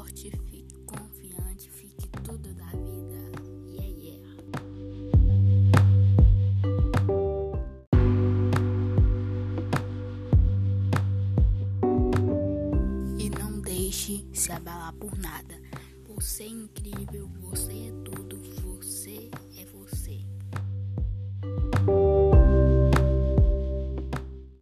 forte, fique confiante, fique tudo da vida. Yeah, yeah. E não deixe se abalar por nada. Você é incrível, você é